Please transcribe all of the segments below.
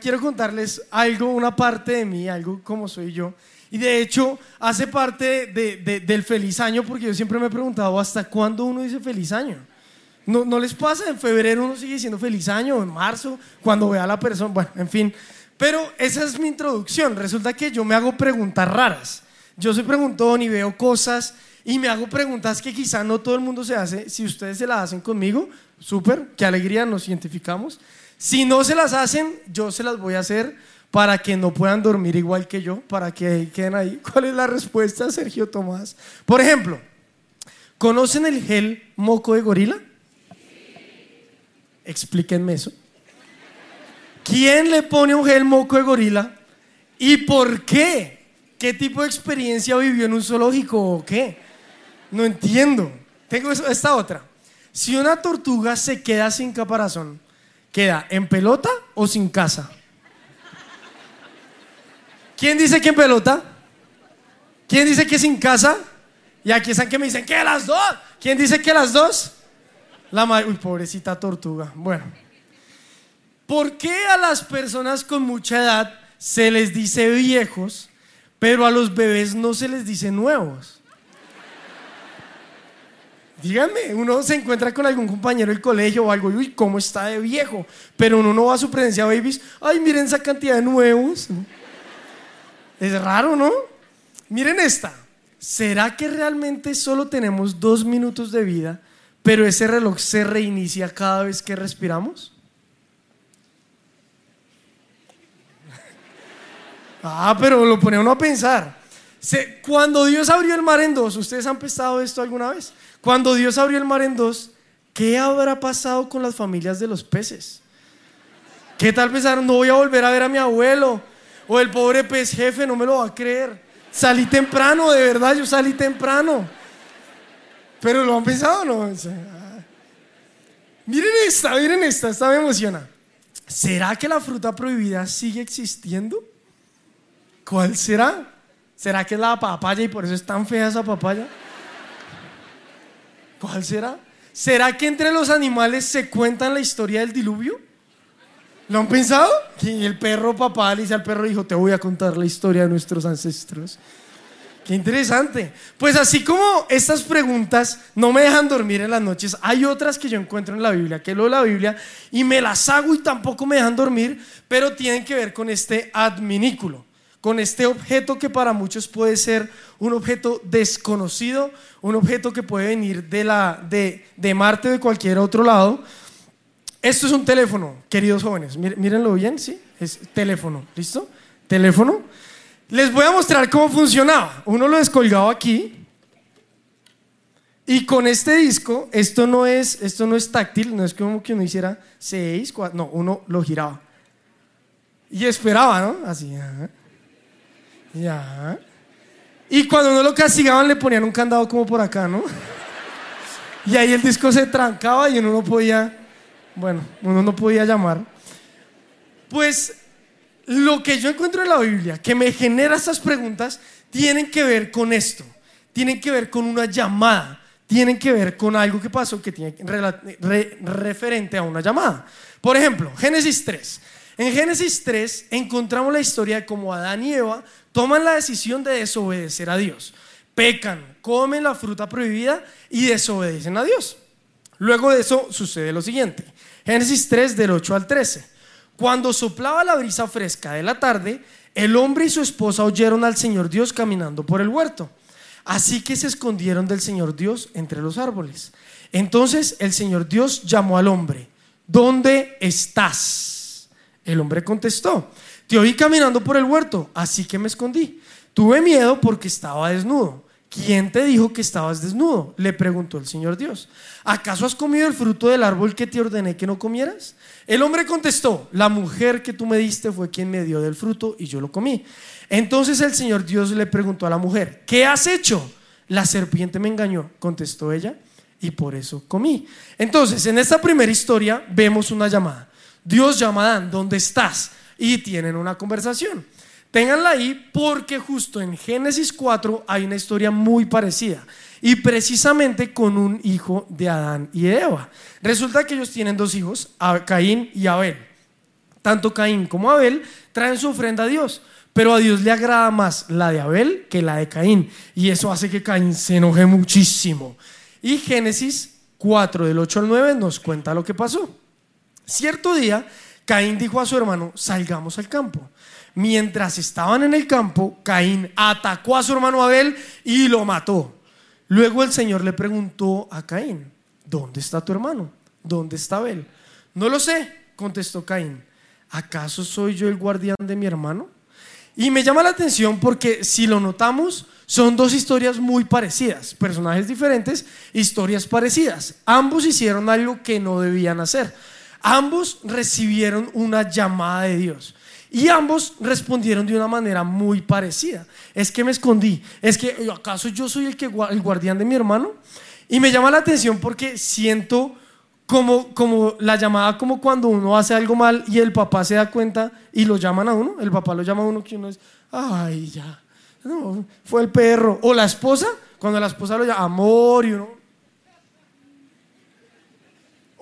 quiero contarles algo, una parte de mí, algo como soy yo. Y de hecho, hace parte del feliz año, porque yo siempre me he preguntado hasta cuándo uno dice feliz año. ¿No, ¿No les pasa? En febrero uno sigue diciendo feliz año, en marzo, cuando ve a la persona, bueno, en fin. Pero esa es mi introducción. Resulta que yo me hago preguntas raras. Yo soy preguntón y veo cosas y me hago preguntas que quizá no todo el mundo se hace. Si ustedes se las hacen conmigo, súper, qué alegría, nos identificamos. Si no se las hacen, yo se las voy a hacer para que no puedan dormir igual que yo, para que queden ahí. ¿Cuál es la respuesta, Sergio Tomás? Por ejemplo, ¿conocen el gel moco de gorila? Explíquenme eso. ¿Quién le pone un gel moco de gorila? ¿Y por qué? ¿Qué tipo de experiencia vivió en un zoológico o qué? No entiendo. Tengo esta otra. Si una tortuga se queda sin caparazón, ¿queda en pelota o sin casa? ¿Quién dice que en pelota? ¿Quién dice que sin casa? Y aquí están que me dicen que las dos. ¿Quién dice que las dos? La madre, uy, pobrecita tortuga. Bueno, ¿por qué a las personas con mucha edad se les dice viejos, pero a los bebés no se les dice nuevos? Díganme, uno se encuentra con algún compañero del colegio o algo, uy, ¿cómo está de viejo? Pero uno no va a su presencia babies, ay, miren esa cantidad de nuevos. Es raro, ¿no? Miren esta. ¿Será que realmente solo tenemos dos minutos de vida, pero ese reloj se reinicia cada vez que respiramos? Ah, pero lo pone uno a pensar. Cuando Dios abrió el mar en dos, ¿ustedes han pensado esto alguna vez? Cuando Dios abrió el mar en dos, ¿qué habrá pasado con las familias de los peces? ¿Qué tal pensaron? No voy a volver a ver a mi abuelo o el pobre pez jefe no me lo va a creer. Salí temprano, de verdad, yo salí temprano. Pero lo han pensado, ¿no? miren esta, miren esta, esta me emociona. ¿Será que la fruta prohibida sigue existiendo? ¿Cuál será? ¿Será que es la papaya y por eso es tan fea esa papaya? ¿Cuál será? ¿Será que entre los animales se cuentan la historia del diluvio? ¿Lo han pensado? Y el perro papá le dice al perro, hijo, te voy a contar la historia de nuestros ancestros. Qué interesante. Pues así como estas preguntas no me dejan dormir en las noches, hay otras que yo encuentro en la Biblia, que leo la Biblia y me las hago y tampoco me dejan dormir, pero tienen que ver con este adminículo, con este objeto que para muchos puede ser un objeto desconocido, un objeto que puede venir de, la, de, de Marte o de cualquier otro lado, esto es un teléfono, queridos jóvenes. Mírenlo bien, ¿sí? Es teléfono, ¿listo? Teléfono. Les voy a mostrar cómo funcionaba. Uno lo descolgaba aquí. Y con este disco, esto no es, esto no es táctil, no es como que uno hiciera seis, cuatro, no, uno lo giraba. Y esperaba, ¿no? Así, Ya. Y cuando uno lo castigaban le ponían un candado como por acá, ¿no? Y ahí el disco se trancaba y uno no podía bueno, uno no podía llamar. Pues lo que yo encuentro en la Biblia que me genera estas preguntas tienen que ver con esto, tienen que ver con una llamada, tienen que ver con algo que pasó que tiene referente a una llamada. Por ejemplo, Génesis 3. En Génesis 3 encontramos la historia de cómo Adán y Eva toman la decisión de desobedecer a Dios. Pecan, comen la fruta prohibida y desobedecen a Dios. Luego de eso sucede lo siguiente. Génesis 3 del 8 al 13. Cuando soplaba la brisa fresca de la tarde, el hombre y su esposa oyeron al Señor Dios caminando por el huerto. Así que se escondieron del Señor Dios entre los árboles. Entonces el Señor Dios llamó al hombre, ¿dónde estás? El hombre contestó, te oí caminando por el huerto, así que me escondí. Tuve miedo porque estaba desnudo ¿Quién te dijo que estabas desnudo? Le preguntó el Señor Dios. ¿Acaso has comido el fruto del árbol que te ordené que no comieras? El hombre contestó, la mujer que tú me diste fue quien me dio del fruto y yo lo comí. Entonces el Señor Dios le preguntó a la mujer, ¿qué has hecho? La serpiente me engañó, contestó ella, y por eso comí. Entonces, en esta primera historia vemos una llamada. Dios llama a Adán, ¿dónde estás? Y tienen una conversación. Ténganla ahí porque justo en Génesis 4 hay una historia muy parecida y precisamente con un hijo de Adán y Eva. Resulta que ellos tienen dos hijos, Caín y Abel. Tanto Caín como Abel traen su ofrenda a Dios, pero a Dios le agrada más la de Abel que la de Caín. Y eso hace que Caín se enoje muchísimo. Y Génesis 4 del 8 al 9 nos cuenta lo que pasó. Cierto día, Caín dijo a su hermano, salgamos al campo. Mientras estaban en el campo, Caín atacó a su hermano Abel y lo mató. Luego el Señor le preguntó a Caín, ¿dónde está tu hermano? ¿Dónde está Abel? No lo sé, contestó Caín. ¿acaso soy yo el guardián de mi hermano? Y me llama la atención porque si lo notamos, son dos historias muy parecidas, personajes diferentes, historias parecidas. Ambos hicieron algo que no debían hacer. Ambos recibieron una llamada de Dios. Y ambos respondieron de una manera muy parecida. Es que me escondí. Es que, ¿acaso yo soy el, que, el guardián de mi hermano? Y me llama la atención porque siento como, como la llamada como cuando uno hace algo mal y el papá se da cuenta y lo llaman a uno, el papá lo llama a uno que uno es, ay, ya, no, fue el perro. O la esposa, cuando la esposa lo llama, amor y uno...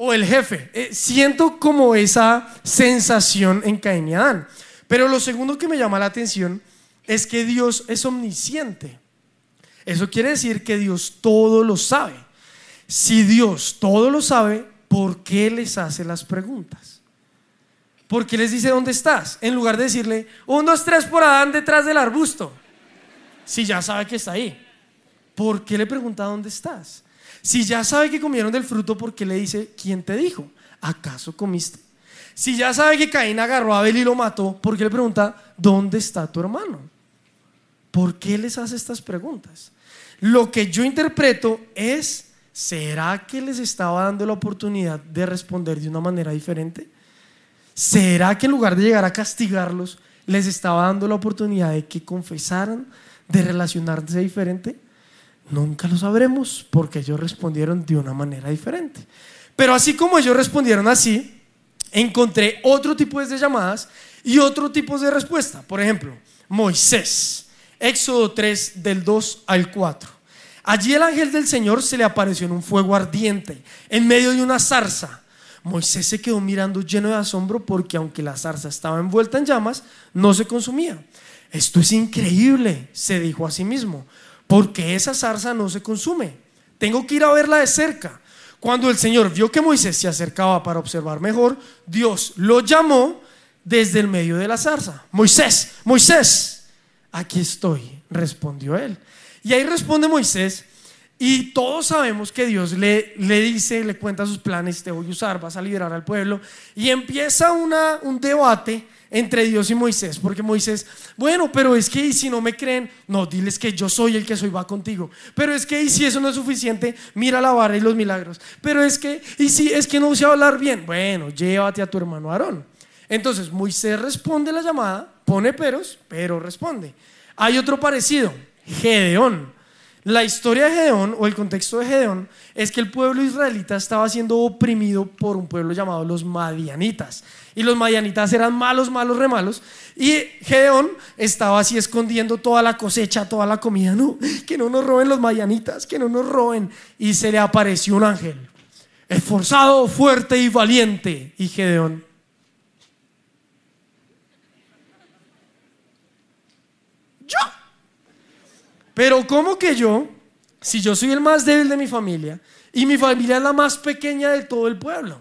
O el jefe. Eh, siento como esa sensación en Caín y Adán. Pero lo segundo que me llama la atención es que Dios es omnisciente. Eso quiere decir que Dios todo lo sabe. Si Dios todo lo sabe, ¿por qué les hace las preguntas? ¿Por qué les dice dónde estás? En lugar de decirle, un, dos, tres por Adán detrás del arbusto. Si ya sabe que está ahí. ¿Por qué le pregunta dónde estás? Si ya sabe que comieron del fruto, ¿por qué le dice, ¿quién te dijo? ¿Acaso comiste? Si ya sabe que Caín agarró a Abel y lo mató, ¿por qué le pregunta, ¿dónde está tu hermano? ¿Por qué les hace estas preguntas? Lo que yo interpreto es ¿será que les estaba dando la oportunidad de responder de una manera diferente? ¿Será que en lugar de llegar a castigarlos, les estaba dando la oportunidad de que confesaran, de relacionarse diferente? Nunca lo sabremos porque ellos respondieron de una manera diferente. Pero así como ellos respondieron así, encontré otro tipo de llamadas y otro tipo de respuesta. Por ejemplo, Moisés, Éxodo 3 del 2 al 4. Allí el ángel del Señor se le apareció en un fuego ardiente, en medio de una zarza. Moisés se quedó mirando lleno de asombro porque aunque la zarza estaba envuelta en llamas, no se consumía. Esto es increíble, se dijo a sí mismo, porque esa zarza no se consume. Tengo que ir a verla de cerca. Cuando el Señor vio que Moisés se acercaba para observar mejor, Dios lo llamó desde el medio de la zarza. Moisés, Moisés, aquí estoy, respondió él. Y ahí responde Moisés, y todos sabemos que Dios le, le dice, le cuenta sus planes, te voy a usar, vas a liberar al pueblo, y empieza una, un debate entre Dios y Moisés, porque Moisés, bueno, pero es que y si no me creen, no, diles que yo soy el que soy, va contigo. Pero es que y si eso no es suficiente, mira la vara y los milagros. Pero es que, y si es que no sé hablar bien, bueno, llévate a tu hermano Aarón. Entonces Moisés responde la llamada, pone peros, pero responde. Hay otro parecido, Gedeón. La historia de Gedeón o el contexto de Gedeón es que el pueblo israelita estaba siendo oprimido por un pueblo llamado los madianitas. Y los madianitas eran malos, malos, remalos. Y Gedeón estaba así escondiendo toda la cosecha, toda la comida. No, que no nos roben los madianitas, que no nos roben. Y se le apareció un ángel, esforzado, fuerte y valiente. Y Gedeón Pero ¿cómo que yo, si yo soy el más débil de mi familia y mi familia es la más pequeña de todo el pueblo?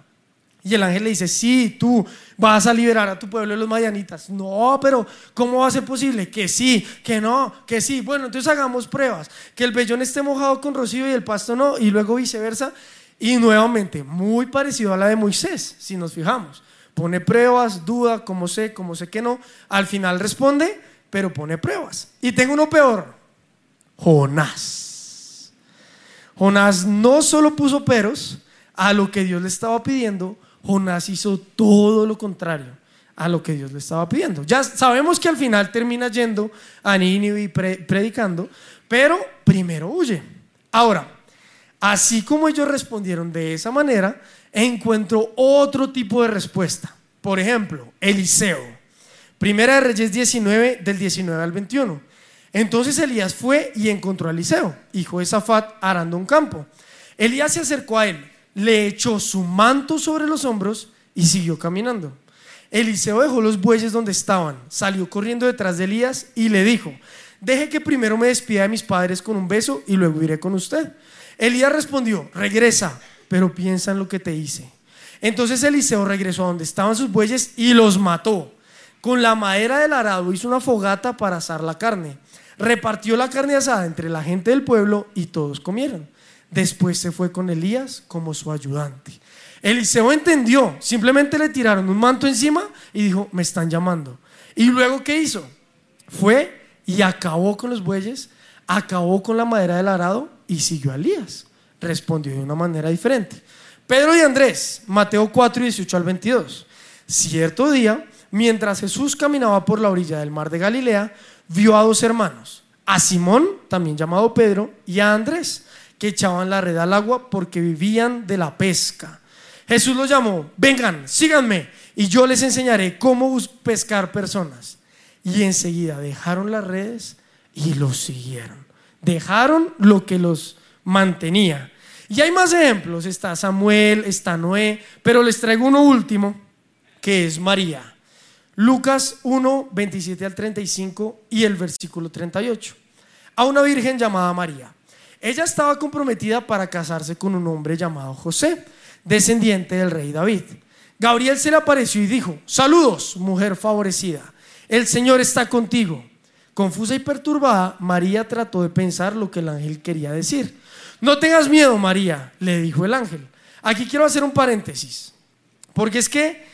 Y el ángel le dice, sí, tú vas a liberar a tu pueblo de los mayanitas. No, pero ¿cómo va a ser posible? Que sí, que no, que sí. Bueno, entonces hagamos pruebas. Que el vellón esté mojado con rocío y el pasto no, y luego viceversa. Y nuevamente, muy parecido a la de Moisés, si nos fijamos. Pone pruebas, duda, como sé, como sé que no. Al final responde, pero pone pruebas. Y tengo uno peor. Jonás. Jonás no solo puso peros a lo que Dios le estaba pidiendo, Jonás hizo todo lo contrario a lo que Dios le estaba pidiendo. Ya sabemos que al final termina yendo a Nínive y predicando, pero primero huye. Ahora, así como ellos respondieron de esa manera, encuentro otro tipo de respuesta. Por ejemplo, Eliseo. Primera de Reyes 19, del 19 al 21. Entonces Elías fue y encontró a Eliseo, hijo de Zafat, arando un campo. Elías se acercó a él, le echó su manto sobre los hombros y siguió caminando. Eliseo dejó los bueyes donde estaban, salió corriendo detrás de Elías y le dijo, deje que primero me despida de mis padres con un beso y luego iré con usted. Elías respondió, regresa, pero piensa en lo que te hice. Entonces Eliseo regresó a donde estaban sus bueyes y los mató. Con la madera del arado hizo una fogata para asar la carne. Repartió la carne asada entre la gente del pueblo y todos comieron. Después se fue con Elías como su ayudante. Eliseo entendió, simplemente le tiraron un manto encima y dijo, me están llamando. Y luego, ¿qué hizo? Fue y acabó con los bueyes, acabó con la madera del arado y siguió a Elías. Respondió de una manera diferente. Pedro y Andrés, Mateo 4, 18 al 22. Cierto día, mientras Jesús caminaba por la orilla del mar de Galilea, vio a dos hermanos, a Simón, también llamado Pedro, y a Andrés, que echaban la red al agua porque vivían de la pesca. Jesús los llamó, vengan, síganme, y yo les enseñaré cómo pescar personas. Y enseguida dejaron las redes y los siguieron. Dejaron lo que los mantenía. Y hay más ejemplos, está Samuel, está Noé, pero les traigo uno último, que es María. Lucas 1, 27 al 35 y el versículo 38. A una virgen llamada María. Ella estaba comprometida para casarse con un hombre llamado José, descendiente del rey David. Gabriel se le apareció y dijo, saludos, mujer favorecida, el Señor está contigo. Confusa y perturbada, María trató de pensar lo que el ángel quería decir. No tengas miedo, María, le dijo el ángel. Aquí quiero hacer un paréntesis, porque es que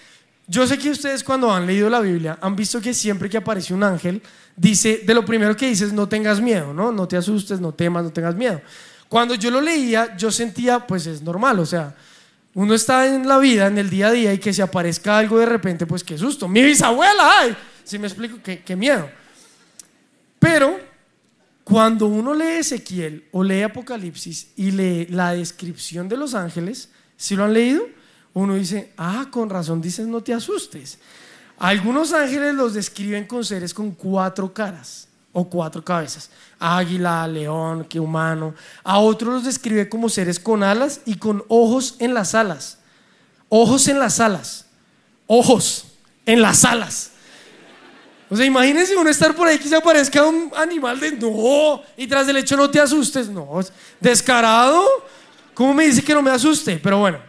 yo sé que ustedes cuando han leído la Biblia han visto que siempre que aparece un ángel, dice, de lo primero que dice es no tengas miedo, ¿no? No te asustes, no temas, no tengas miedo. Cuando yo lo leía, yo sentía, pues es normal, o sea, uno está en la vida, en el día a día, y que se aparezca algo de repente, pues qué susto. Mi bisabuela, ay, si me explico, qué, qué miedo. Pero cuando uno lee Ezequiel o lee Apocalipsis y lee la descripción de los ángeles, ¿sí lo han leído? Uno dice, ah, con razón dices no te asustes. Algunos ángeles los describen con seres con cuatro caras o cuatro cabezas, águila, león, que humano. A otros los describe como seres con alas y con ojos en las alas. Ojos en las alas. Ojos en las alas. O sea, imagínense uno estar por ahí que se aparezca un animal de no, y tras del hecho no te asustes. No, descarado. ¿Cómo me dice que no me asuste? Pero bueno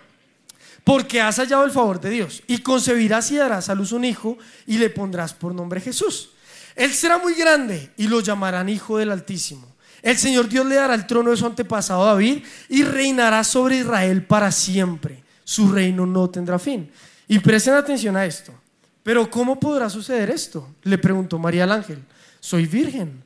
porque has hallado el favor de Dios, y concebirás y darás a luz un hijo, y le pondrás por nombre Jesús. Él será muy grande, y lo llamarán Hijo del Altísimo. El Señor Dios le dará el trono de su antepasado David, y reinará sobre Israel para siempre. Su reino no tendrá fin. Y presten atención a esto. Pero ¿cómo podrá suceder esto? Le preguntó María al ángel. Soy virgen.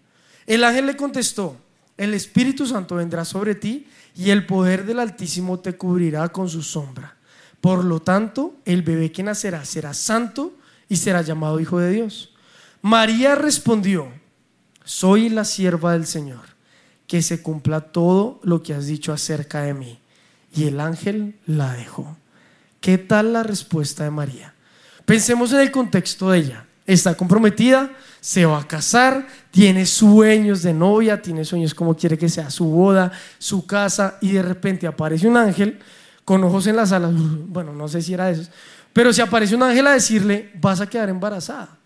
El ángel le contestó, el Espíritu Santo vendrá sobre ti y el poder del Altísimo te cubrirá con su sombra. Por lo tanto, el bebé que nacerá será santo y será llamado Hijo de Dios. María respondió, soy la sierva del Señor, que se cumpla todo lo que has dicho acerca de mí. Y el ángel la dejó. ¿Qué tal la respuesta de María? Pensemos en el contexto de ella. Está comprometida, se va a casar, tiene sueños de novia, tiene sueños como quiere que sea su boda, su casa, y de repente aparece un ángel con ojos en las alas, bueno, no sé si era eso, pero si aparece un ángel a decirle, vas a quedar embarazada.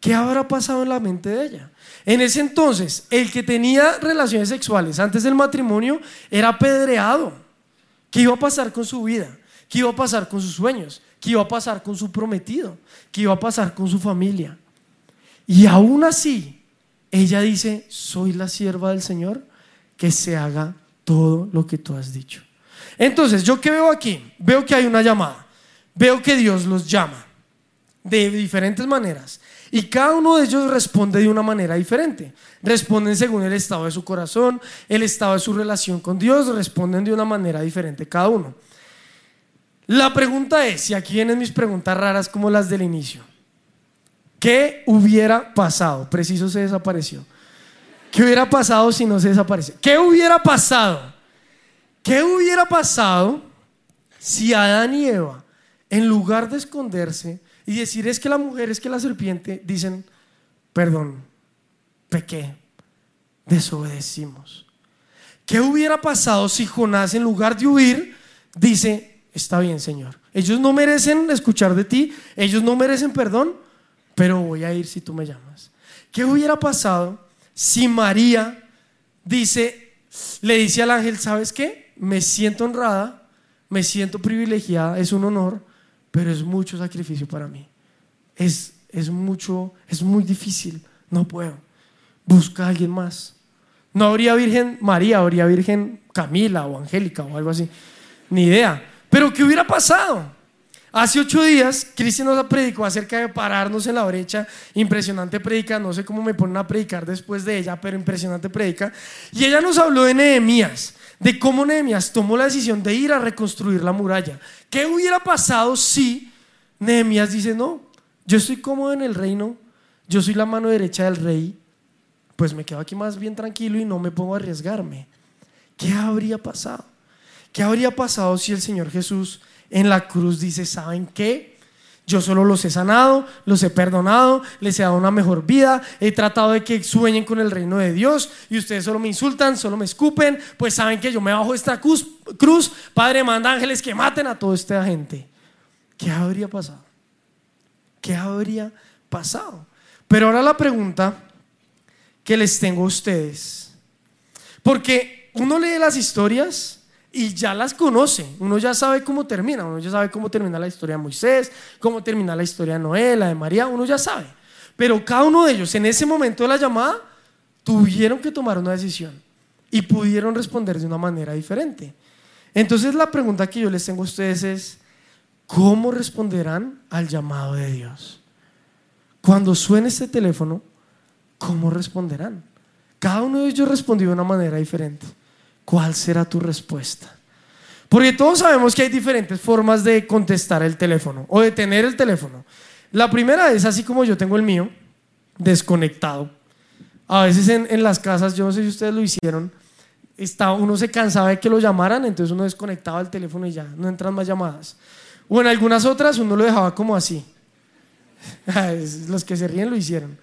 ¿Qué habrá pasado en la mente de ella? En ese entonces, el que tenía relaciones sexuales antes del matrimonio era apedreado. ¿Qué iba a pasar con su vida? ¿Qué iba a pasar con sus sueños? ¿Qué iba a pasar con su prometido? ¿Qué iba a pasar con su familia? Y aún así, ella dice, soy la sierva del Señor, que se haga todo lo que tú has dicho. Entonces, ¿yo qué veo aquí? Veo que hay una llamada. Veo que Dios los llama de diferentes maneras. Y cada uno de ellos responde de una manera diferente. Responden según el estado de su corazón, el estado de su relación con Dios, responden de una manera diferente cada uno. La pregunta es, y aquí vienen mis preguntas raras como las del inicio. ¿Qué hubiera pasado? Preciso se desapareció. ¿Qué hubiera pasado si no se desaparece? ¿Qué hubiera pasado ¿Qué hubiera pasado si Adán y Eva, en lugar de esconderse y decir es que la mujer, es que la serpiente, dicen, perdón, pequé, desobedecimos? ¿Qué hubiera pasado si Jonás, en lugar de huir, dice, está bien, Señor. Ellos no merecen escuchar de ti, ellos no merecen perdón, pero voy a ir si tú me llamas. ¿Qué hubiera pasado si María dice, le dice al ángel, ¿sabes qué? Me siento honrada, me siento privilegiada, es un honor, pero es mucho sacrificio para mí. Es, es mucho, es muy difícil, no puedo. Busca a alguien más. No habría Virgen María, habría Virgen Camila o Angélica o algo así. Ni idea. Pero ¿qué hubiera pasado? Hace ocho días, Cristian nos predicó acerca de pararnos en la brecha. Impresionante predica. No sé cómo me ponen a predicar después de ella, pero impresionante predica. Y ella nos habló de Nehemías, de cómo Nehemías tomó la decisión de ir a reconstruir la muralla. ¿Qué hubiera pasado si Nehemías dice, no, yo estoy cómodo en el reino, yo soy la mano derecha del rey, pues me quedo aquí más bien tranquilo y no me pongo a arriesgarme. ¿Qué habría pasado? ¿Qué habría pasado si el Señor Jesús en la cruz dice, ¿saben qué? Yo solo los he sanado, los he perdonado, les he dado una mejor vida, he tratado de que sueñen con el reino de Dios y ustedes solo me insultan, solo me escupen, pues saben que yo me bajo esta cruz, Padre manda ángeles que maten a toda esta gente. ¿Qué habría pasado? ¿Qué habría pasado? Pero ahora la pregunta que les tengo a ustedes. Porque uno lee las historias y ya las conoce, uno ya sabe cómo termina, uno ya sabe cómo termina la historia de Moisés, cómo termina la historia de Noé, la de María, uno ya sabe. Pero cada uno de ellos en ese momento de la llamada tuvieron que tomar una decisión y pudieron responder de una manera diferente. Entonces la pregunta que yo les tengo a ustedes es, ¿cómo responderán al llamado de Dios? Cuando suene este teléfono, ¿cómo responderán? Cada uno de ellos respondió de una manera diferente. ¿Cuál será tu respuesta? Porque todos sabemos que hay diferentes formas de contestar el teléfono o de tener el teléfono. La primera es así como yo tengo el mío, desconectado. A veces en, las casas, yo no sé si ustedes lo hicieron, está, uno se cansaba de que lo llamaran, entonces uno desconectaba el teléfono y ya, no entran más llamadas. O en algunas otras uno lo dejaba como así. Los que se ríen lo hicieron.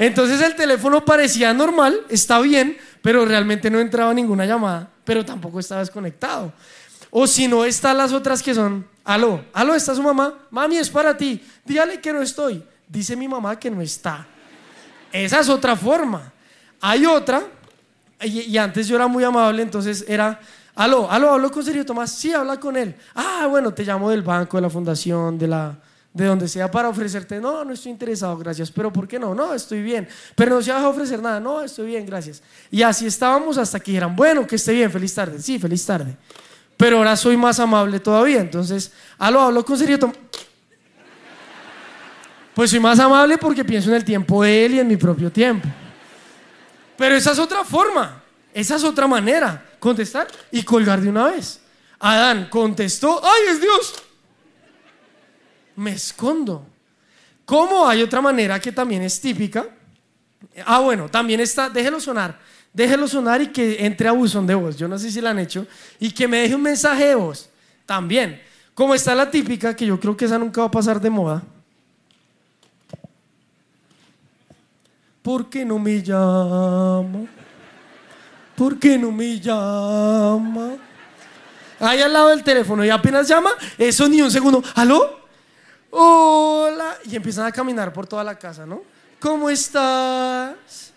Entonces el teléfono parecía normal, está bien, pero realmente no entraba ninguna llamada, pero tampoco estaba desconectado. O si no, están las otras que son, aló, aló, está su mamá, mami, es para ti, dígale que no estoy. Dice mi mamá que no está. Esa es otra forma. Hay otra, y, antes yo era muy amable, entonces era, aló, aló, hablo con Sergio Tomás, sí, habla con él. Ah, bueno, te llamo del banco, de la fundación, de la de donde sea para ofrecerte, no, no estoy interesado, gracias, pero ¿por qué no? No, estoy bien, pero no se va a ofrecer nada, no, estoy bien, gracias. Y así estábamos hasta que dijeran, bueno, que esté bien, feliz tarde, sí, feliz tarde. Pero ahora soy más amable todavía, entonces, aló, hablo con serio. Pues soy más amable porque pienso en el tiempo de él y en mi propio tiempo. Pero esa es otra forma, esa es otra manera, contestar y colgar de una vez. Adán contestó, ay, es Dios me escondo. ¿Cómo? Hay otra manera que también es típica. Ah, bueno, también está, déjelo sonar, déjelo sonar y que entre a buzón de voz. Yo no sé si la han hecho. Y que me deje un mensaje de voz. También. Como está la típica, que yo creo que esa nunca va a pasar de moda. ¿Por qué no me llama? ¿Por qué no me llama? Ahí al lado del teléfono y apenas llama, eso ni un segundo. ¿Aló? Hola, y empiezan a caminar por toda la casa, ¿no? ¿Cómo estás?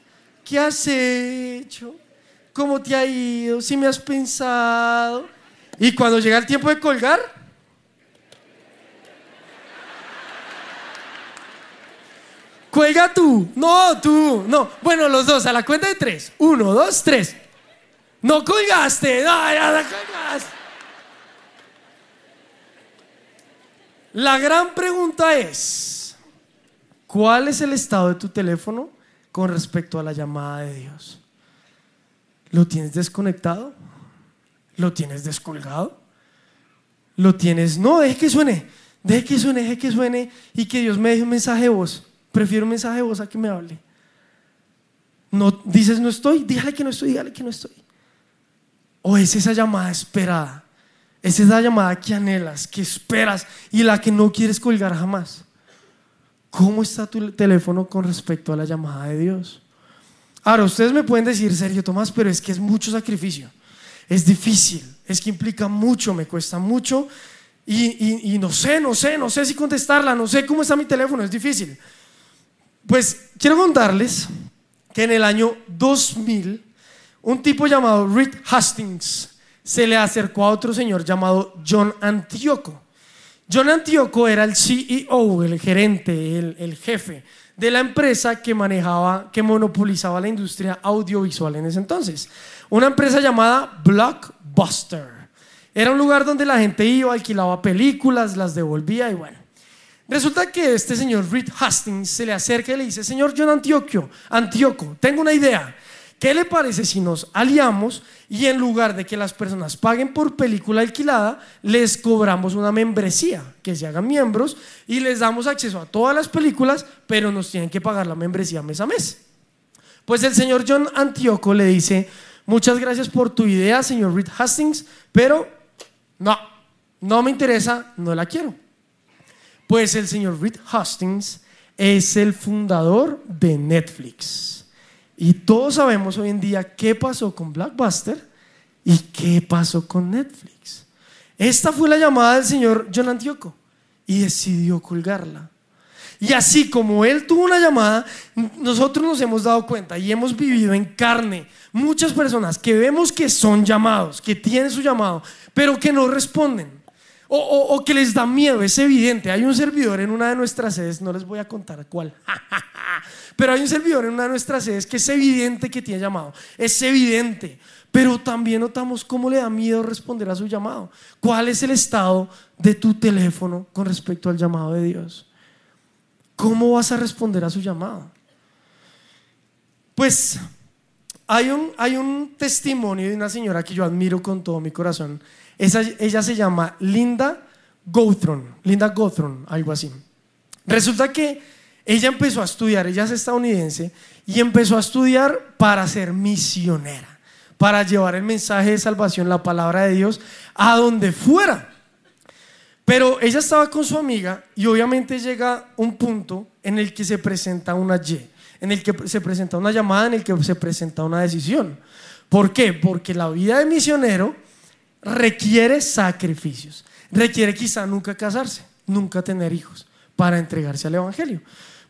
¿Qué has hecho? ¿Cómo te ha ido? ¿Si me has pensado? Y cuando llega el tiempo de colgar, cuelga tú. No, tú. No. Bueno, los dos, a la cuenta de tres. Uno, dos, tres. No colgaste. No, ya no colgaste. La gran pregunta es, ¿cuál es el estado de tu teléfono con respecto a la llamada de Dios? ¿Lo tienes desconectado? ¿Lo tienes descolgado? ¿Lo tienes? No, deje que suene, deje que suene, deje que suene y que Dios me deje un mensaje de voz. Prefiero un mensaje de voz a que me hable. No dices no estoy, dígale que no estoy, dígale que no estoy. O es esa llamada esperada es esa llamada que anhelas, que esperas y la que no quieres colgar jamás. ¿Cómo está tu teléfono con respecto a la llamada de Dios? Ahora, ustedes me pueden decir, Sergio Tomás, pero es que es mucho sacrificio. Es difícil, es que implica mucho, me cuesta mucho. Y, y, no sé, no sé, no sé si contestarla, no sé cómo está mi teléfono, es difícil. Pues quiero contarles que en el año 2000, un tipo llamado Reed Hastings se le acercó a otro señor llamado John Antioco. John Antioco era el CEO, el gerente, el, jefe de la empresa que manejaba, que monopolizaba la industria audiovisual en ese entonces. Una empresa llamada Blockbuster. Era un lugar donde la gente iba, alquilaba películas, las devolvía y bueno. Resulta que este señor Reed Hastings se le acerca y le dice, señor John Antioquio, Antioco, tengo una idea. ¿Qué le parece si nos aliamos y en lugar de que las personas paguen por película alquilada, les cobramos una membresía, que se hagan miembros y les damos acceso a todas las películas, pero nos tienen que pagar la membresía mes a mes? Pues el señor John Antioco le dice, muchas gracias por tu idea, señor Reed Hastings, pero no, no me interesa, no la quiero. Pues el señor Reed Hastings es el fundador de Netflix. Y todos sabemos hoy en día qué pasó con Blackbuster y qué pasó con Netflix. Esta fue la llamada del señor John Antioco y decidió colgarla. Y así como él tuvo una llamada, nosotros nos hemos dado cuenta y hemos vivido en carne muchas personas que vemos que son llamados, que tienen su llamado, pero que no responden. O, que les da miedo, es evidente. Hay un servidor en una de nuestras sedes, no les voy a contar cuál, pero hay un servidor en una de nuestras sedes que es evidente que tiene llamado, es evidente, pero también notamos cómo le da miedo responder a su llamado. ¿Cuál es el estado de tu teléfono con respecto al llamado de Dios? ¿Cómo vas a responder a su llamado? Pues hay un, hay un testimonio de una señora que yo admiro con todo mi corazón ella se llama Linda Gothron, Linda Gothron, algo así. Resulta que ella empezó a estudiar, ella es estadounidense, y empezó a estudiar para ser misionera, para llevar el mensaje de salvación, la palabra de Dios, a donde fuera. Pero ella estaba con su amiga y obviamente llega un punto en el que se presenta una Y, en el que se presenta una llamada, en el que se presenta una decisión. ¿Por qué? Porque la vida de misionero requiere sacrificios. Requiere quizá nunca casarse, nunca tener hijos para entregarse al Evangelio.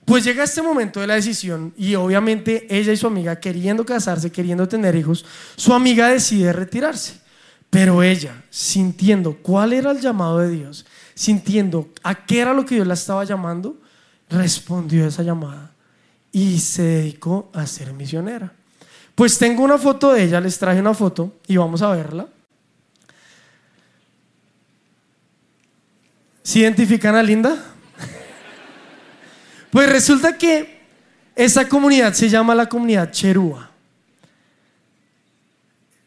Pues llega este momento de la decisión y obviamente ella y su amiga queriendo casarse, queriendo tener hijos, su amiga decide retirarse. Pero ella, sintiendo cuál era el llamado de Dios, sintiendo a qué era lo que Dios la estaba llamando, respondió a esa llamada y se dedicó a ser misionera. Pues tengo una foto de ella, les traje una foto y vamos a verla. ¿Se identifican a Linda? Pues resulta que esa comunidad se llama la comunidad Cherúa.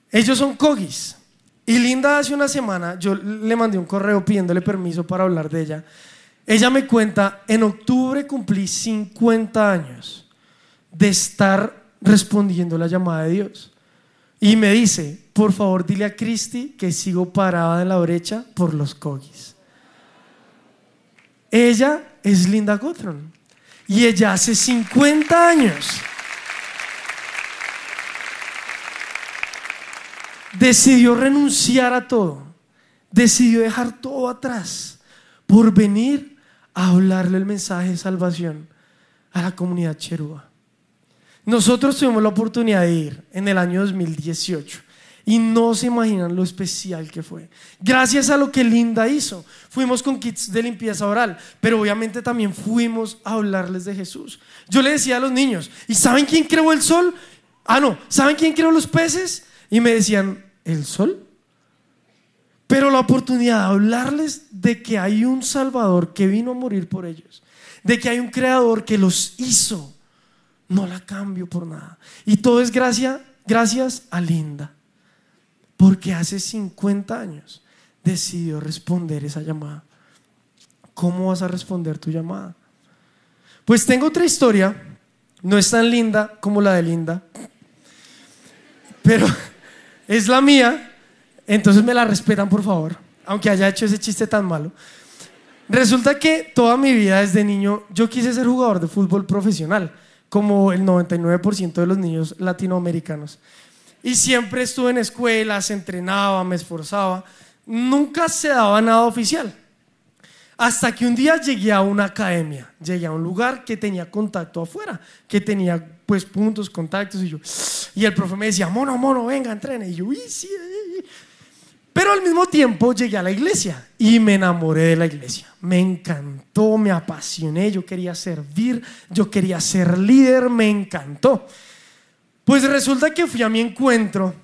Ellos son cogis. Y Linda hace una semana, yo le mandé un correo pidiéndole permiso para hablar de ella. Ella me cuenta, en octubre cumplí 50 años de estar respondiendo la llamada de Dios. Y me dice, por favor dile a Cristi que sigo parada en la brecha por los cogis. Ella es Linda Gothron. Y ella hace 50 años decidió renunciar a todo. Decidió dejar todo atrás por venir a hablarle el mensaje de salvación a la comunidad cherúa. Nosotros tuvimos la oportunidad de ir en el año 2018 y no se imaginan lo especial que fue. Gracias a lo que Linda hizo, fuimos con kits de limpieza oral, pero obviamente también fuimos a hablarles de Jesús. Yo le decía a los niños, ¿y saben quién creó el sol? Ah, no, ¿saben quién creó los peces? Y me decían, ¿el sol? Pero la oportunidad de hablarles de que hay un Salvador que vino a morir por ellos, de que hay un Creador que los hizo, no la cambio por nada. Y todo es gracias, gracias a Linda. Porque hace 50 años decidió responder esa llamada. ¿Cómo vas a responder tu llamada? Pues tengo otra historia, no es tan linda como la de Linda, pero es la mía, entonces me la respetan por favor, aunque haya hecho ese chiste tan malo. Resulta que toda mi vida desde niño yo quise ser jugador de fútbol profesional, como el 99% de los niños latinoamericanos. Y siempre estuve en escuelas, entrenaba, me esforzaba. nunca se daba nada oficial. Hasta que un día llegué a una academia, llegué a un lugar que tenía contacto afuera, que tenía pues puntos, contactos y yo. Y el profe me decía, mono, mono, venga, entrene. Y yo, y sí. Pero al mismo tiempo llegué a la iglesia y me enamoré de la iglesia. Me encantó, me apasioné, yo quería servir, yo quería ser líder, me encantó. Pues resulta que fui a mi encuentro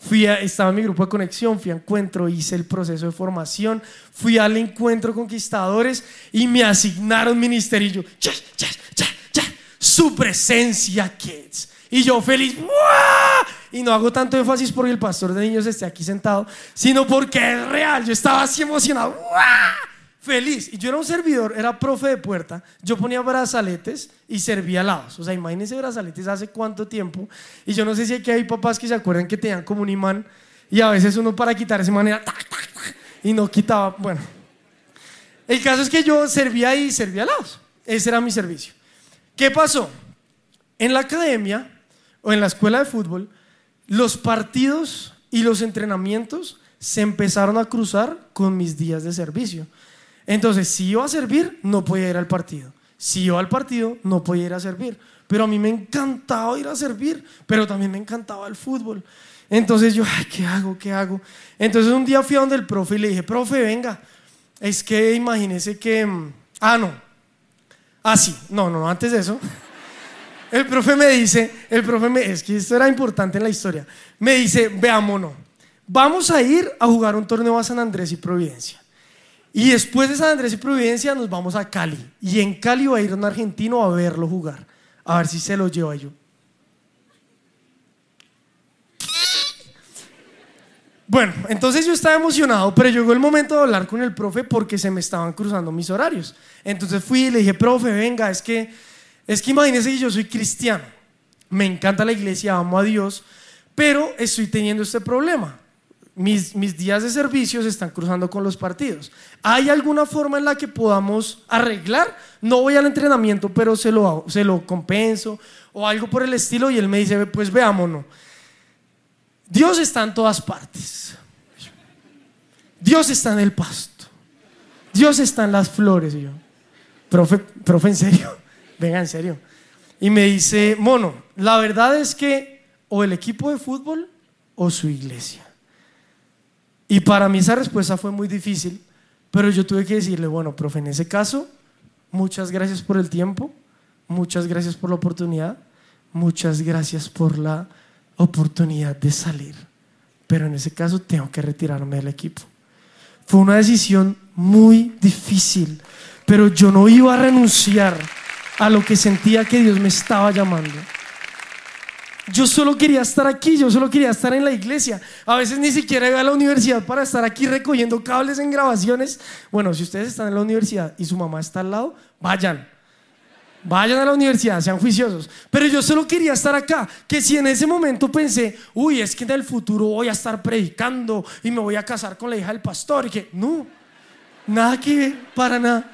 Fui estaba en mi grupo de conexión, fui a encuentro, hice el proceso de formación, fui al encuentro conquistadores y me asignaron ministerio. Ya, ya, su presencia, kids. Y yo feliz, y no hago tanto énfasis porque el pastor de niños esté aquí sentado, sino porque es real. Yo estaba así emocionado feliz. Y yo era un servidor, era profe de puerta. Yo ponía brazaletes y servía lados. O sea, imagínense brazaletes hace cuánto tiempo. Y yo no sé si aquí hay papás que se acuerdan que tenían como un imán y a veces uno para quitar esa manera y no quitaba. Bueno, el caso es que yo servía y servía lados. Ese era mi servicio. ¿Qué pasó? En la academia o en la escuela de fútbol, los partidos y los entrenamientos se empezaron a cruzar con mis días de servicio. Entonces, si iba a servir, no podía ir al partido. Si iba al partido, no podía ir a servir. Pero a mí me encantaba ir a servir, pero también me encantaba el fútbol. Entonces yo, ay, ¿qué hago? ¿Qué hago? Entonces un día fui a donde el profe y le dije, profe, venga, es que imagínese que... Mm, ah, no. Ah, sí. No, no, antes de eso. El profe me dice, el profe me, es que esto era importante en la historia, me dice, veámonos, vamos a ir a jugar un torneo a San Andrés y Providencia. Y después de San Andrés y Providencia nos vamos a Cali. Y en Cali va a ir un argentino a verlo jugar. A ver si se lo lleva yo. Bueno, entonces yo estaba emocionado, pero llegó el momento de hablar con el profe porque se me estaban cruzando mis horarios. Entonces fui y le dije, profe, venga, es que, es que imagínese que yo soy cristiano. Me encanta la iglesia, amo a Dios, pero estoy teniendo este problema mis, días de servicio se están cruzando con los partidos. ¿Hay alguna forma en la que podamos arreglar? No voy al entrenamiento, pero se lo, se lo compenso o algo por el estilo. Y él me dice, pues veámonos. Dios está en todas partes. Dios está en el pasto. Dios está en las flores. Y yo, profe, profe, en serio, venga, en serio. Y me dice, mono, la verdad es que o el equipo de fútbol o su iglesia. Y para mí esa respuesta fue muy difícil, pero yo tuve que decirle, bueno, profe, en ese caso, muchas gracias por el tiempo, muchas gracias por la oportunidad, muchas gracias por la oportunidad de salir, pero en ese caso tengo que retirarme del equipo. Fue una decisión muy difícil, pero yo no iba a renunciar a lo que sentía que Dios me estaba llamando. Yo solo quería estar aquí, yo solo quería estar en la iglesia. A veces ni siquiera iba a la universidad para estar aquí recogiendo cables en grabaciones. Bueno, si ustedes están en la universidad y su mamá está al lado, vayan. Vayan a la universidad, sean juiciosos. Pero yo solo quería estar acá. Que si en ese momento pensé, uy, es que en el futuro voy a estar predicando y me voy a casar con la hija del pastor. Y que, no, nada que para nada.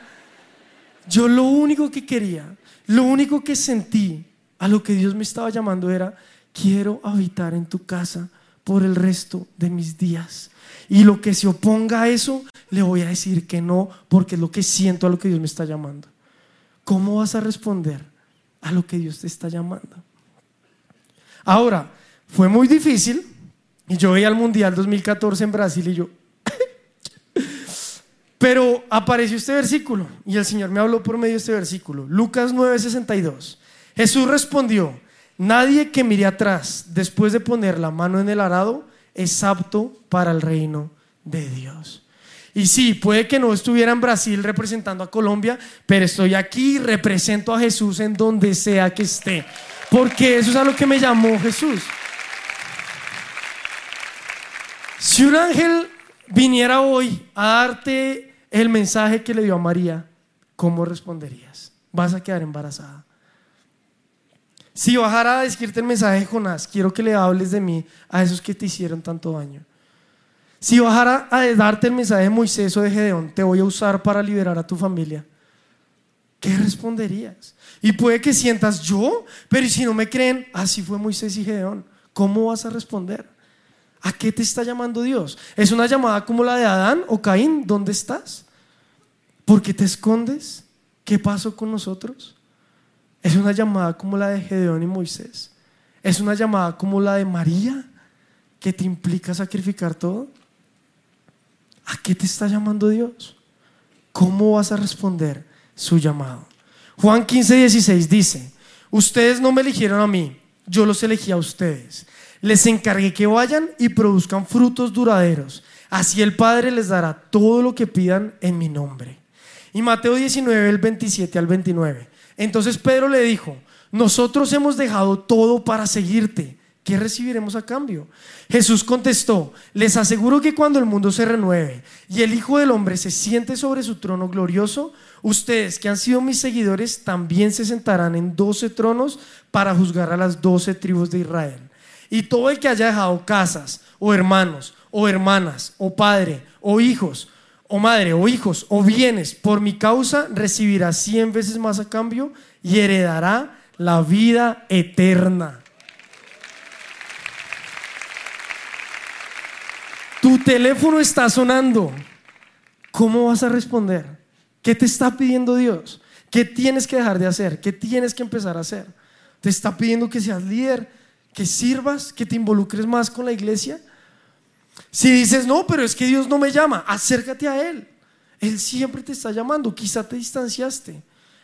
Yo lo único que quería, lo único que sentí a lo que Dios me estaba llamando era, quiero habitar en tu casa por el resto de mis días. Y lo que se oponga a eso, le voy a decir que no, porque es lo que siento a lo que Dios me está llamando. ¿Cómo vas a responder a lo que Dios te está llamando? Ahora, fue muy difícil. Y yo veía al Mundial 2014 en Brasil y yo... Pero apareció este versículo y el Señor me habló por medio de este versículo. Lucas 9:62. Jesús respondió, nadie que mire atrás después de poner la mano en el arado es apto para el reino de Dios. Y sí, puede que no estuviera en Brasil representando a Colombia, pero estoy aquí y represento a Jesús en donde sea que esté. Porque eso es a lo que me llamó Jesús. Si un ángel viniera hoy a darte el mensaje que le dio a María, ¿cómo responderías? Vas a quedar embarazada. Si bajara a decirte el mensaje de Jonás, quiero que le hables de mí a esos que te hicieron tanto daño. Si bajara a darte el mensaje de Moisés o de Gedeón, te voy a usar para liberar a tu familia. ¿Qué responderías? Y puede que sientas yo, pero si no me creen, así fue Moisés y Gedeón. ¿Cómo vas a responder? ¿A qué te está llamando Dios? ¿Es una llamada como la de Adán o Caín? ¿Dónde estás? ¿Por qué te escondes? ¿Qué pasó con nosotros? ¿Es una llamada como la de Gedeón y Moisés? ¿Es una llamada como la de María que te implica sacrificar todo? ¿A qué te está llamando Dios? ¿Cómo vas a responder su llamado? Juan 15, 16 dice, ustedes no me eligieron a mí, yo los elegí a ustedes. Les encargué que vayan y produzcan frutos duraderos. Así el Padre les dará todo lo que pidan en mi nombre. Y Mateo 19, el 27 al 29. Entonces Pedro le dijo, nosotros hemos dejado todo para seguirte. ¿Qué recibiremos a cambio? Jesús contestó, les aseguro que cuando el mundo se renueve y el Hijo del Hombre se siente sobre su trono glorioso, ustedes que han sido mis seguidores también se sentarán en doce tronos para juzgar a las doce tribus de Israel. Y todo el que haya dejado casas, o hermanos, o hermanas, o padre, o hijos, o madre, o hijos, o bienes, por mi causa, recibirá cien veces más a cambio y heredará la vida eterna. Tu teléfono está sonando. ¿Cómo vas a responder? ¿Qué te está pidiendo Dios? ¿Qué tienes que dejar de hacer? ¿Qué tienes que empezar a hacer? ¿Te está pidiendo que seas líder? ¿Que sirvas? ¿Que te involucres más con la iglesia? Si dices, no, pero es que Dios no me llama, acércate a Él. Él siempre te está llamando, quizá te distanciaste.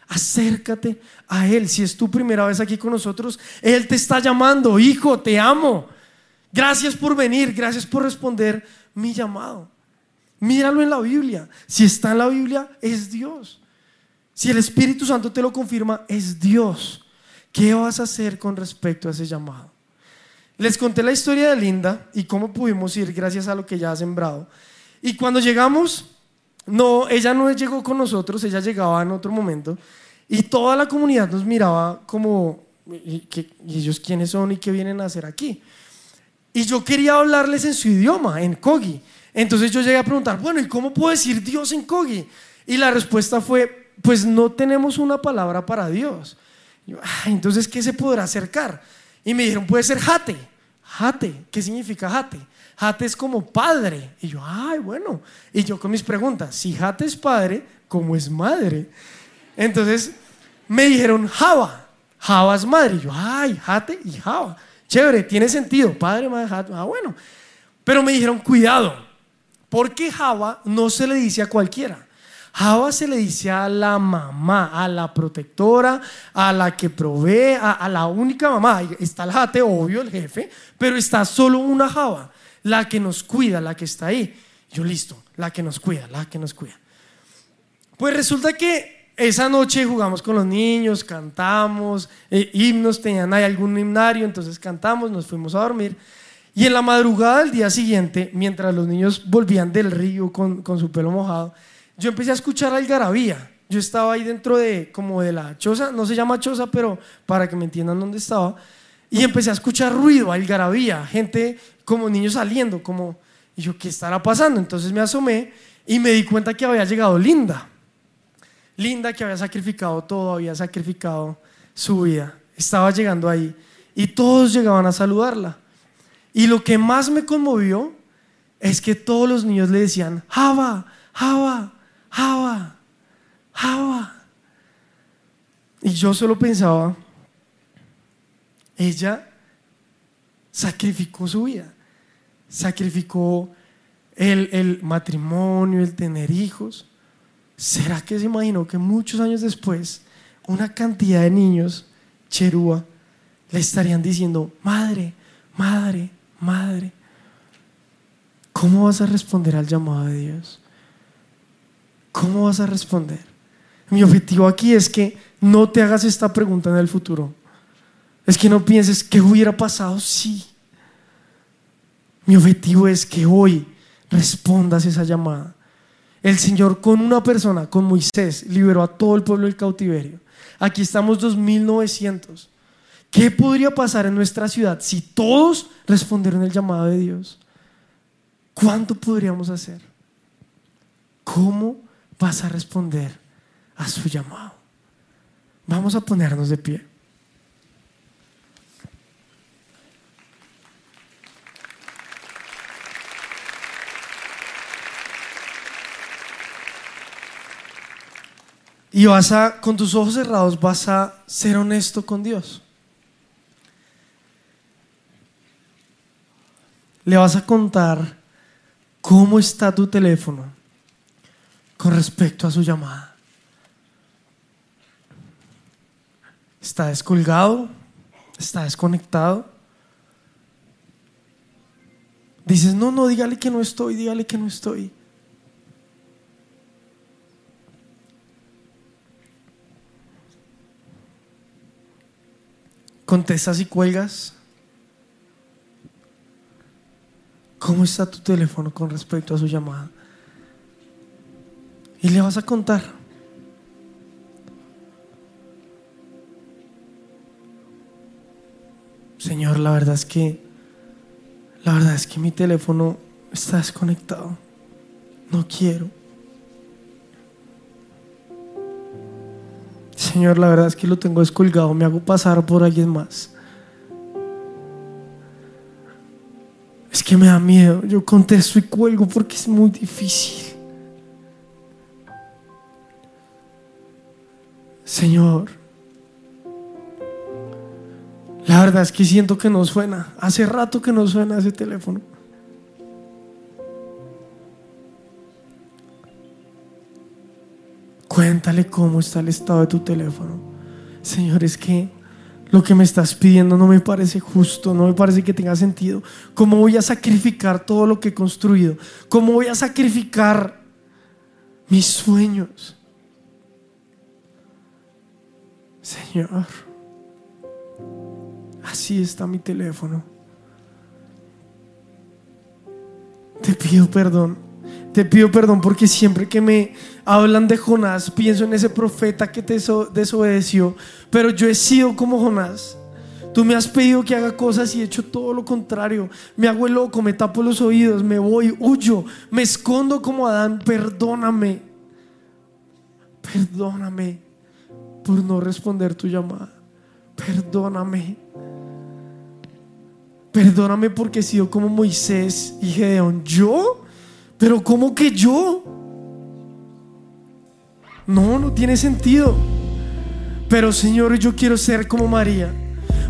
Acércate a Él. Si es tu primera vez aquí con nosotros, Él te está llamando, hijo, te amo. Gracias por venir, gracias por responder mi llamado. Míralo en la Biblia. Si está en la Biblia, es Dios. Si el Espíritu Santo te lo confirma, es Dios. ¿Qué vas a hacer con respecto a ese llamado? Les conté la historia de Linda y cómo pudimos ir gracias a lo que ella ha sembrado. Y cuando llegamos, no, ella no llegó con nosotros, ella llegaba en otro momento. Y toda la comunidad nos miraba como, ¿y, ellos quiénes son y qué vienen a hacer aquí? Y yo quería hablarles en su idioma, en Kogi. Entonces yo llegué a preguntar, bueno, ¿y cómo puedo decir Dios en Kogi? Y la respuesta fue, pues no tenemos una palabra para Dios. entonces, ¿qué se podrá acercar? Y me dijeron, puede ser jate. Jate, ¿qué significa jate? Jate es como padre. Y yo, ay, bueno. Y yo con mis preguntas, si jate es padre, ¿cómo es madre? Entonces me dijeron Java. Java es madre. Y yo, ay, jate y Java. Chévere, tiene sentido. Padre, madre, jate. Ah, bueno. Pero me dijeron, cuidado, porque Java no se le dice a cualquiera. Java se le dice a la mamá, a la protectora, a la que provee, a, la única mamá. Está el jate, obvio, el jefe, pero está solo una Java, la que nos cuida, la que está ahí. Yo listo, la que nos cuida, la que nos cuida. Pues resulta que esa noche jugamos con los niños, cantamos, eh, himnos, tenían ahí algún himnario, entonces cantamos, nos fuimos a dormir. Y en la madrugada del día siguiente, mientras los niños volvían del río con, con su pelo mojado, yo empecé a escuchar algarabía. Yo estaba ahí dentro de como de la choza, no se llama choza, pero para que me entiendan dónde estaba. Y empecé a escuchar ruido, algarabía, gente como niños saliendo, como, y yo, ¿qué estará pasando? Entonces me asomé y me di cuenta que había llegado Linda. Linda que había sacrificado todo, había sacrificado su vida. Estaba llegando ahí y todos llegaban a saludarla. Y lo que más me conmovió es que todos los niños le decían, Java, Java, Java, Java. Y yo solo pensaba, ella sacrificó su vida, sacrificó el, el, matrimonio, el tener hijos. ¿Será que se imaginó que muchos años después una cantidad de niños, cherúa, le estarían diciendo, madre, madre, madre? ¿Cómo vas a responder al llamado de Dios? ¿Cómo vas a responder? Mi objetivo aquí es que no te hagas esta pregunta en el futuro. Es que no pienses qué hubiera pasado si. Mi objetivo es que hoy respondas esa llamada. El Señor con una persona, con Moisés, liberó a todo el pueblo del cautiverio. Aquí estamos 2900. ¿Qué podría pasar en nuestra ciudad si todos respondieron el llamado de Dios? ¿Cuánto podríamos hacer? ¿Cómo vas a responder a su llamado. Vamos a ponernos de pie. Y vas a, con tus ojos cerrados, vas a ser honesto con Dios. Le vas a contar cómo está tu teléfono con respecto a su llamada. ¿Está descolgado? ¿Está desconectado? Dices, no, no, dígale que no estoy, dígale que no estoy. contestas y cuelgas. ¿Cómo está tu teléfono con respecto a su llamada? Y le vas a contar. Señor, la verdad es que la verdad es que mi teléfono está desconectado. No quiero. Señor, la verdad es que lo tengo descolgado, me hago pasar por alguien más. Es que me da miedo, yo contesto y cuelgo porque es muy difícil. Señor, la verdad es que siento que no suena. Hace rato que no suena ese teléfono. Cuéntale cómo está el estado de tu teléfono. Señor, es que lo que me estás pidiendo no me parece justo, no me parece que tenga sentido. ¿Cómo voy a sacrificar todo lo que he construido? ¿Cómo voy a sacrificar mis sueños? Señor, así está mi teléfono. Te pido perdón te pido perdón porque siempre que me hablan de Jonás, pienso en ese profeta que te desobedeció, pero yo he sido como Jonás. Tú me has pedido que haga cosas y he hecho todo lo contrario. Me hago el loco, me tapo los oídos, me voy, huyo, me escondo como Adán. Perdóname. Perdóname por no responder tu llamada. Perdóname. Perdóname porque he sido como Moisés y Gedeón. ¿Yo? Pero ¿cómo que yo? No, no tiene sentido. Pero Señor, yo quiero ser como María.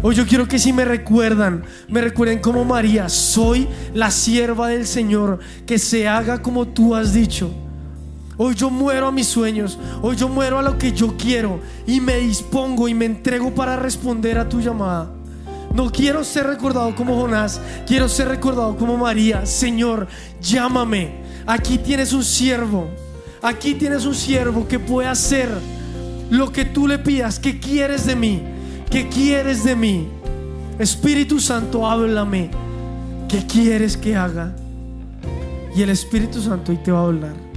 Hoy yo quiero que si me recuerdan, me recuerden como María, soy la sierva del Señor, que se haga como tú has dicho. Hoy yo muero a mis sueños, hoy yo muero a lo que yo quiero y me dispongo y me entrego para responder a tu llamada. No quiero ser recordado como Jonás, quiero ser recordado como María. Señor, llámame. Aquí tienes un siervo. Aquí tienes un siervo que puede hacer lo que tú le pidas. ¿Qué quieres de mí? ¿Qué quieres de mí? Espíritu Santo, háblame. ¿Qué quieres que haga? Y el Espíritu Santo ahí te va a hablar.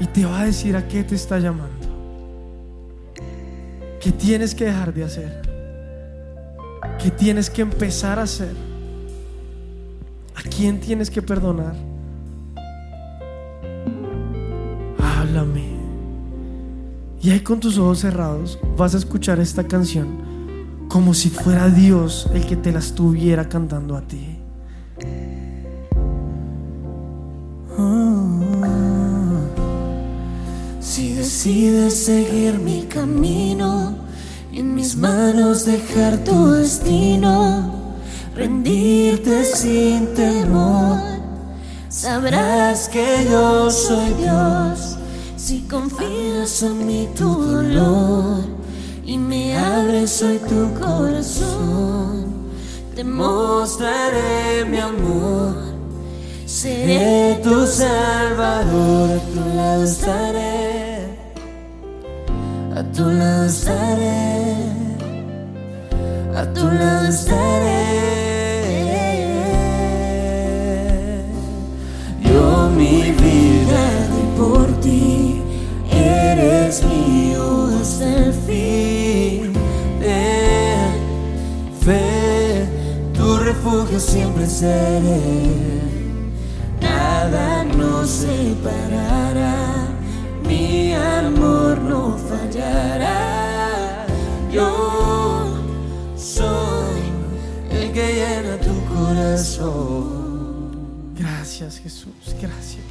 Y te va a decir a qué te está llamando. ¿Qué tienes que dejar de hacer? ¿Qué tienes que empezar a hacer? ¿A quién tienes que perdonar? Háblame. Y ahí con tus ojos cerrados vas a escuchar esta canción como si fuera Dios el que te la estuviera cantando a ti. Decides seguir mi camino, en mis manos dejar tu destino, rendirte sin temor. Sabrás que yo soy Dios si confías en mí tu dolor y me abres hoy tu corazón. Te mostraré mi amor, seré tu salvador, a tu lado estaré tu lado estaré, a tu lado estaré. Yo mi vida doy por ti, eres mío hasta el fin. De fe, tu refugio siempre seré, nada nos separará fallará. Yo soy el que llena tu corazón. Gracias Jesús, gracias.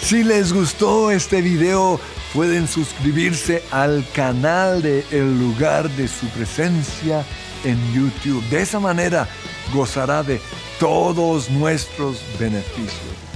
Si les gustó este video, pueden suscribirse al canal de El lugar de su presencia en YouTube. De esa manera gozará de todos nuestros beneficios.